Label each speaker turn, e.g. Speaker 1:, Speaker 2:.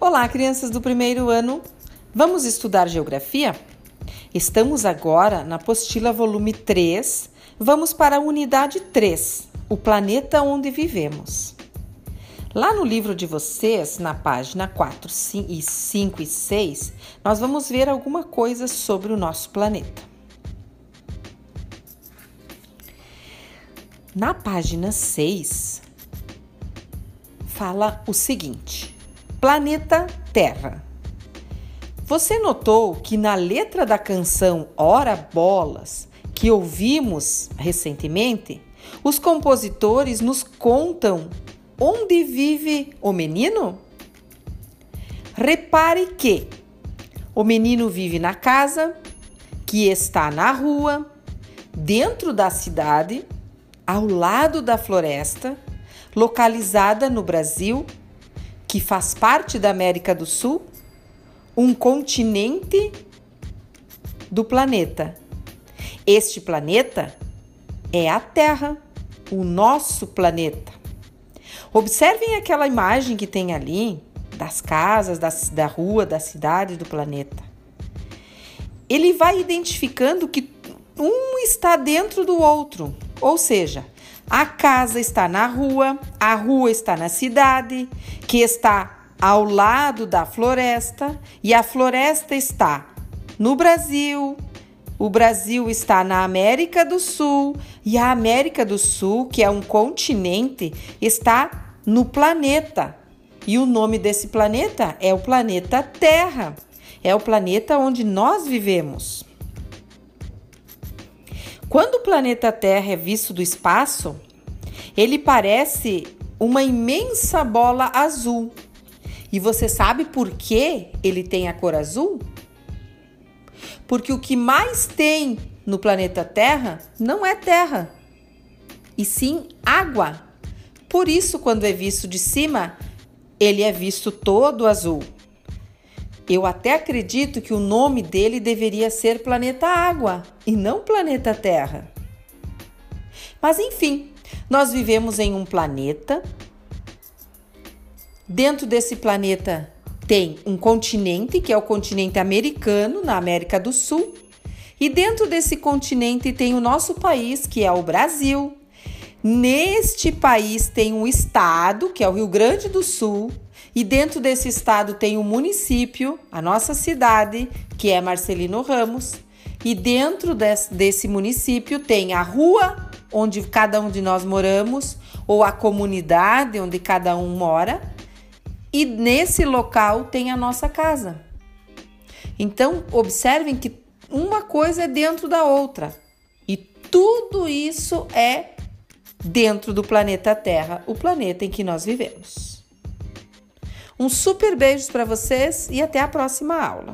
Speaker 1: Olá, crianças do primeiro ano. Vamos estudar geografia? Estamos agora na apostila volume 3. Vamos para a unidade 3, o planeta onde vivemos. Lá no livro de vocês, na página 4, 5 e 6, nós vamos ver alguma coisa sobre o nosso planeta. Na página 6, fala o seguinte: Planeta Terra. Você notou que na letra da canção Ora Bolas, que ouvimos recentemente, os compositores nos contam onde vive o menino? Repare que o menino vive na casa, que está na rua, dentro da cidade, ao lado da floresta, localizada no Brasil que faz parte da América do Sul, um continente do planeta. Este planeta é a Terra, o nosso planeta. Observem aquela imagem que tem ali das casas, da, da rua, da cidade, do planeta. Ele vai identificando que um está dentro do outro, ou seja, a casa está na rua, a rua está na cidade, que está ao lado da floresta, e a floresta está no Brasil, o Brasil está na América do Sul, e a América do Sul, que é um continente, está no planeta. E o nome desse planeta é o planeta Terra. É o planeta onde nós vivemos. Quando o planeta Terra é visto do espaço, ele parece uma imensa bola azul. E você sabe por que ele tem a cor azul? Porque o que mais tem no planeta Terra não é terra, e sim água. Por isso, quando é visto de cima, ele é visto todo azul. Eu até acredito que o nome dele deveria ser Planeta Água e não Planeta Terra. Mas enfim, nós vivemos em um planeta. Dentro desse planeta tem um continente, que é o continente americano, na América do Sul. E dentro desse continente tem o nosso país, que é o Brasil. Neste país tem um estado, que é o Rio Grande do Sul, e dentro desse estado tem o um município, a nossa cidade, que é Marcelino Ramos. E dentro desse, município tem a rua onde cada um de nós moramos, ou a comunidade onde cada um mora. E nesse local tem a nossa casa. Então, observem que uma coisa é dentro da outra. E tudo isso é dentro do planeta Terra, o planeta em que nós vivemos. Um super beijo para vocês e até a próxima aula.